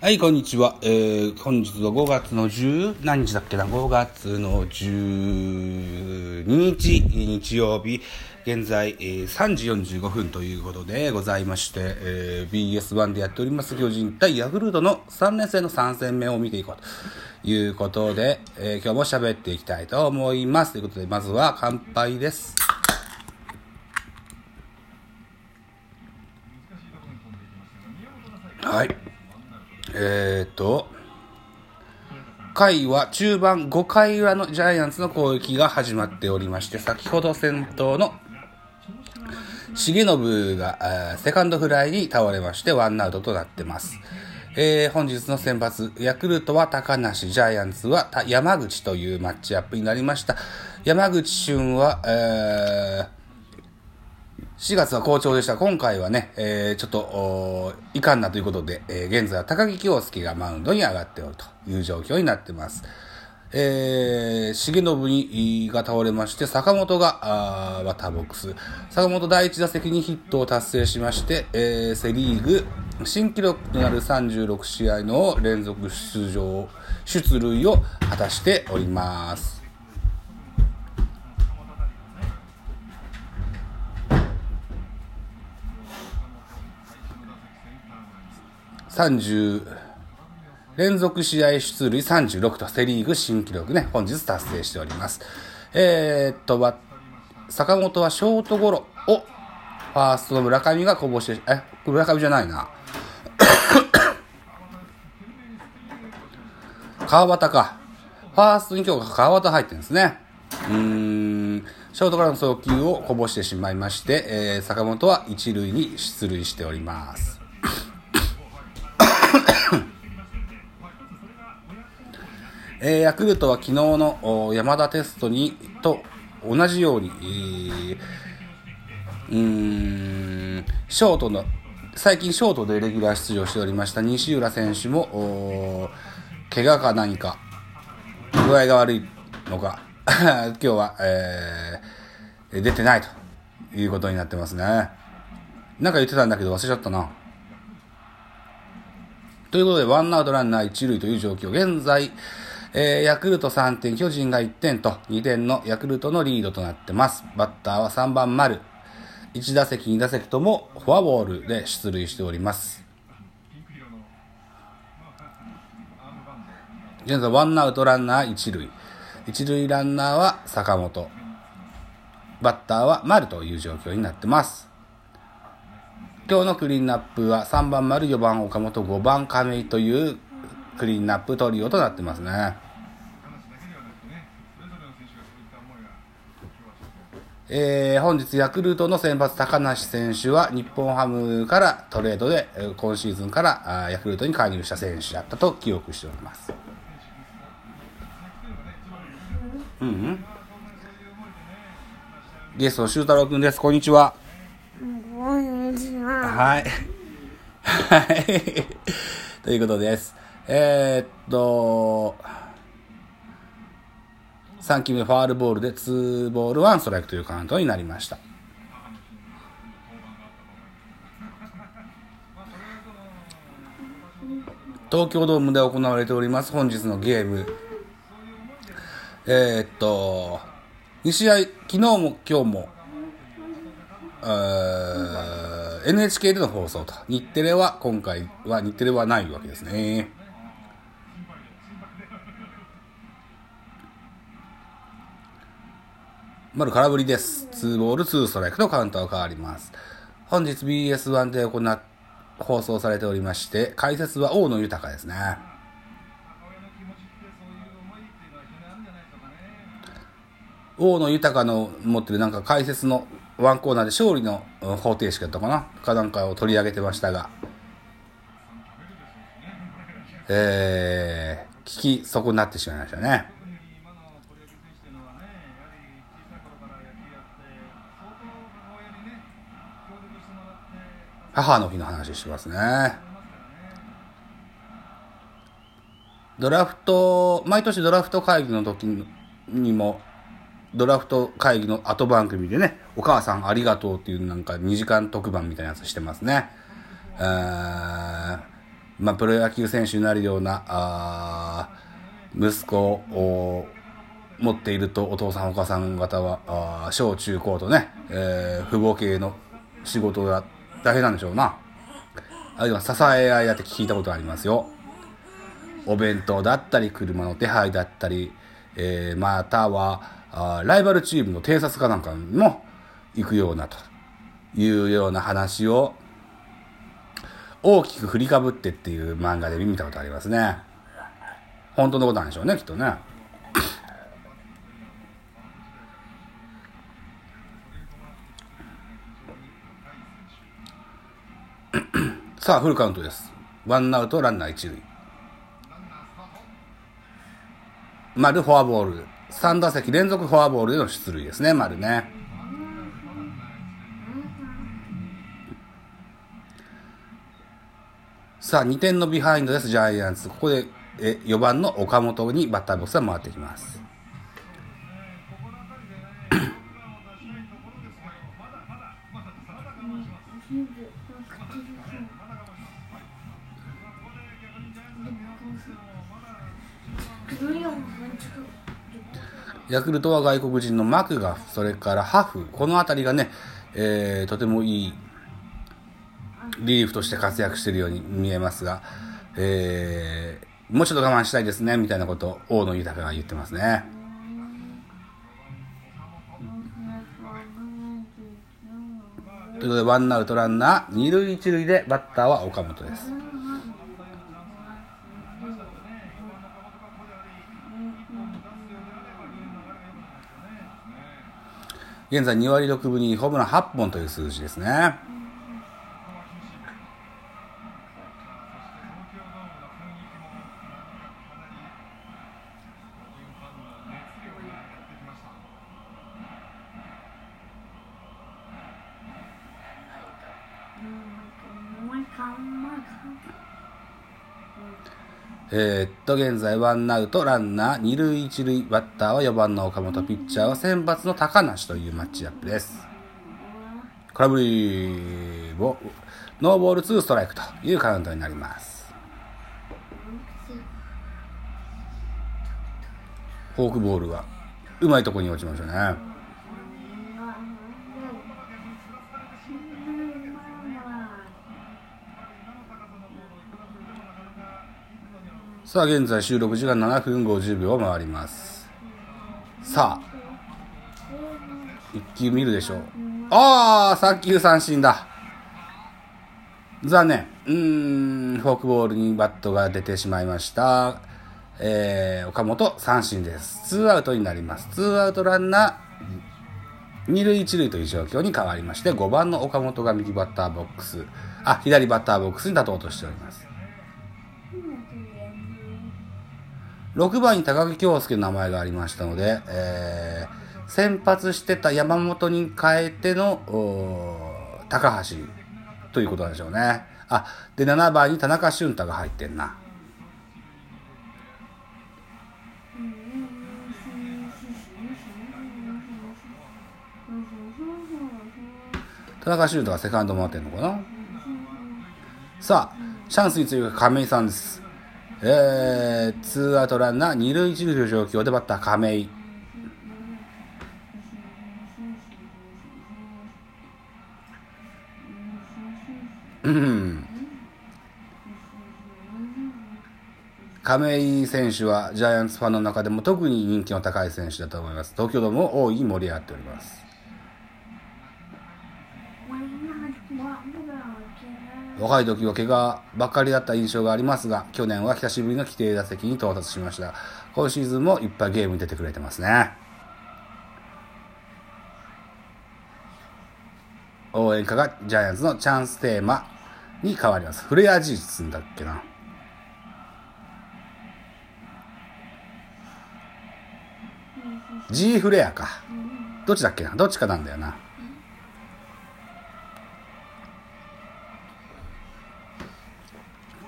はい、こんにちは。えー、本日は5月の10、何日だっけな、5月の12日、日曜日、現在、えー、3時45分ということでございまして、えー、BS1 でやっております巨人対ヤクルトの3年生の3戦目を見ていこうということで、えー、今日も喋っていきたいと思います。ということで、まずは乾杯です。はい。えっ、ー、と、回は中盤5回裏のジャイアンツの攻撃が始まっておりまして、先ほど先頭の重信がセカンドフライに倒れましてワンアウトとなってます。えー、本日の先発、ヤクルトは高梨、ジャイアンツは山口というマッチアップになりました。山口俊は、えー4月は好調でした。今回はね、えー、ちょっと、いかんなということで、えー、現在は高木京介がマウンドに上がっておるという状況になってます。えー、重信が倒れまして、坂本が、あバッターボックス。坂本第1打席にヒットを達成しまして、えー、セリーグ新記録となる36試合の連続出場、出塁を果たしております。30連続試合出塁36とセリーグ新記録ね、本日達成しております。えー、っと、坂本はショートゴロを、ファーストの村上がこぼして、え、村上じゃないな。川端か。ファーストに今日川端入ってるんですね。うーん、ショートからの送球をこぼしてしまいまして、えー、坂本は一塁に出塁しております。えー、ヤクルトは昨日の山田テストにと同じように、えー、うーん、ショートの、最近ショートでレギュラー出場しておりました西浦選手も、怪我か何か、具合が悪いのか、今日は、えー、出てないということになってますね。なんか言ってたんだけど忘れちゃったな。ということで、ワンアウトランナー一塁という状況。現在、えー、ヤクルト3点、巨人が1点と2点のヤクルトのリードとなってます。バッターは3番丸。1打席、2打席ともフォアボールで出塁しております。現在、ワンアウトランナー1塁。1塁ランナーは坂本。バッターは丸という状況になってます。今日のクリーンナップは3番丸、4番岡本、5番亀井というクリーンナップトリオとなってますね。えー、本日ヤクルトの先発高梨選手は日本ハムからトレードで今シーズンからヤクルトに加入した選手だったと記憶しております。うん、うん、ゲスト修太郎くんです。こんにちは。こんにちは。はい。はい。ということです。えー、っと、3球目ファールボールで2ボール1ストライクというカウントになりました。東京ドームで行われております本日のゲーム。えー、っと、2試合、昨日も今日も、NHK での放送と。日テレは今回は日テレはないわけですね。丸空振りです。2ボール2ストライクとカウントが変わります。本日 BS1 で行っ、放送されておりまして、解説は大野豊ですね。大野豊の持ってるなんか解説のワンコーナーで勝利の方程式だったかな？かなんかを取り上げてましたが、えー、聞き損なってしまいましたね。母の日の話しますね。ドラフト、毎年ドラフト会議の時にも、ドラフト会議の後番組でね、お母さんありがとうっていうなんか2時間特番みたいなやつしてますね。まあ、プロ野球選手になるような、あ息子を持っているとお父さんお母さん方は、小中高とね、えー、父母系の仕事が大変なんでしょうな。あるいは支え合いだって聞いたことありますよ。お弁当だったり、車の手配だったり、えー、または、ライバルチームの偵察かなんかにも行くようなというような話を大きく振りかぶってっていう漫画で見たことありますね。本当のことなんでしょうね、きっとね。さあ、フルカウントです。ワンアウト、ランナー一塁。丸フォアボール。3打席連続フォアボールでの出塁ですね、丸ね。さあ、2点のビハインドです、ジャイアンツ。ここでえ4番の岡本にバッターボックスが回ってきます。ヤクルトは外国人のマクガフ、それからハフ、この辺りがね、えー、とてもいいリリーフとして活躍しているように見えますが、えー、もうちょっと我慢したいですね、みたいなことを大野豊が言ってますね。ということで、ワンアウトランナー、二塁一塁でバッターは岡本です。現在2割6分にホームラン8本という数字ですね。えー、っと、現在ワンアウト、ランナー、二塁一塁、バッターは4番の岡本、ピッチャーは先発の高梨というマッチアップです。空振りを、ノーボールツーストライクというカウントになります。フォークボールがうまいところに落ちましたね。さあ、現在収録時間7分50秒を回ります。さあ、一球見るでしょう。ああ、3球三振だ。残念。うーん、フォークボールにバットが出てしまいました。えー、岡本三振です。ツーアウトになります。ツーアウトランナー、二塁一塁という状況に変わりまして、5番の岡本が右バッターボックス、あ、左バッターボックスに立とうとしております。6番に高木京介の名前がありましたので、えー、先発してた山本に変えての、高橋ということなんでしょうね。あ、で、7番に田中俊太が入ってんな。田中俊太がセカンド回ってんのかなさあ、チャンスについて亀井さんです。えー、ツーアウトランナー、二塁一塁の状況でバッター亀井。亀井選手はジャイアンツファンの中でも特に人気の高い選手だと思います。東京ドームを大いに盛り上がっております。若い時は怪我ばっかりだった印象がありますが、去年は久しぶりの規定打席に到達しました。今シーズンもいっぱいゲームに出てくれてますね。応援歌がジャイアンツのチャンステーマに変わります。フレア事実だっけな。G フレアか。どっちだっけなどっちかなんだよな。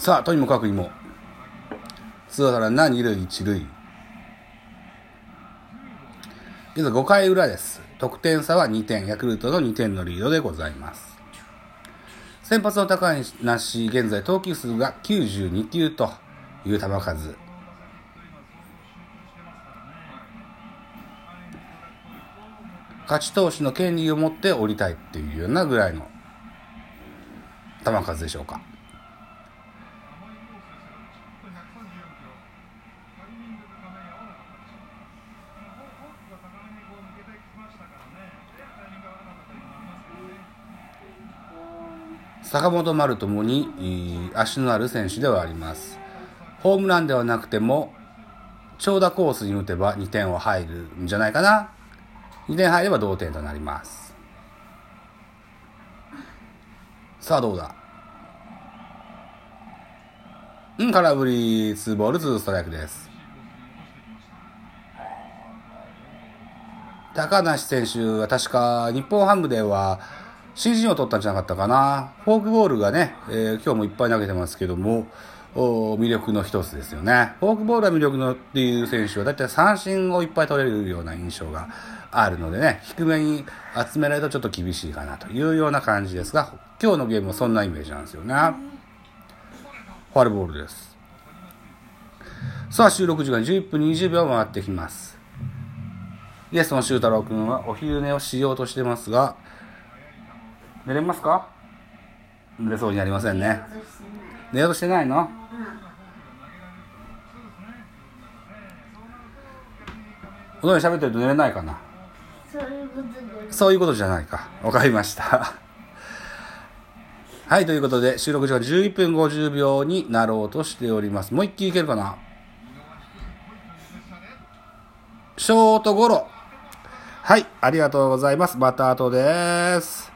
さあ、とにもかくにも、ツーアウトランナー二塁一塁。現在5回裏です。得点差は2点、ヤクルトの2点のリードでございます。先発の高梨、現在投球数が92球という球数。勝ち投手の権利を持って降りたいっていうようなぐらいの球数でしょうか。坂本丸ともに足のある選手ではあります。ホームランではなくても長打コースに打てば2点は入るんじゃないかな。2点入れば同点となります。さあどうだ？うん、空振り、2ボール2ストライクです。高梨選手は確か日本ハムでは新人を取ったんじゃなかったかな。フォークボールがね、えー、今日もいっぱい投げてますけども、魅力の一つですよね。フォークボールは魅力のっていう選手はだいたい三振をいっぱい取れるような印象があるのでね、低めに集められるとちょっと厳しいかなというような感じですが、今日のゲームはそんなイメージなんですよね。ファルボールです。さあ、収録時間11分20秒回ってきます。ゲストの修太郎くんはお昼寝をしようとしてますが、寝れますか？寝れそうにありませんね。寝ようとしてないの、おのに喋ってると寝れないかな？そういうことでそういうことじゃないか。わかりました。はい、ということで、収録時間11分50秒になろうとしております。もう一気いけるかな？ショートゴロ。はい、ありがとうございます。また後です。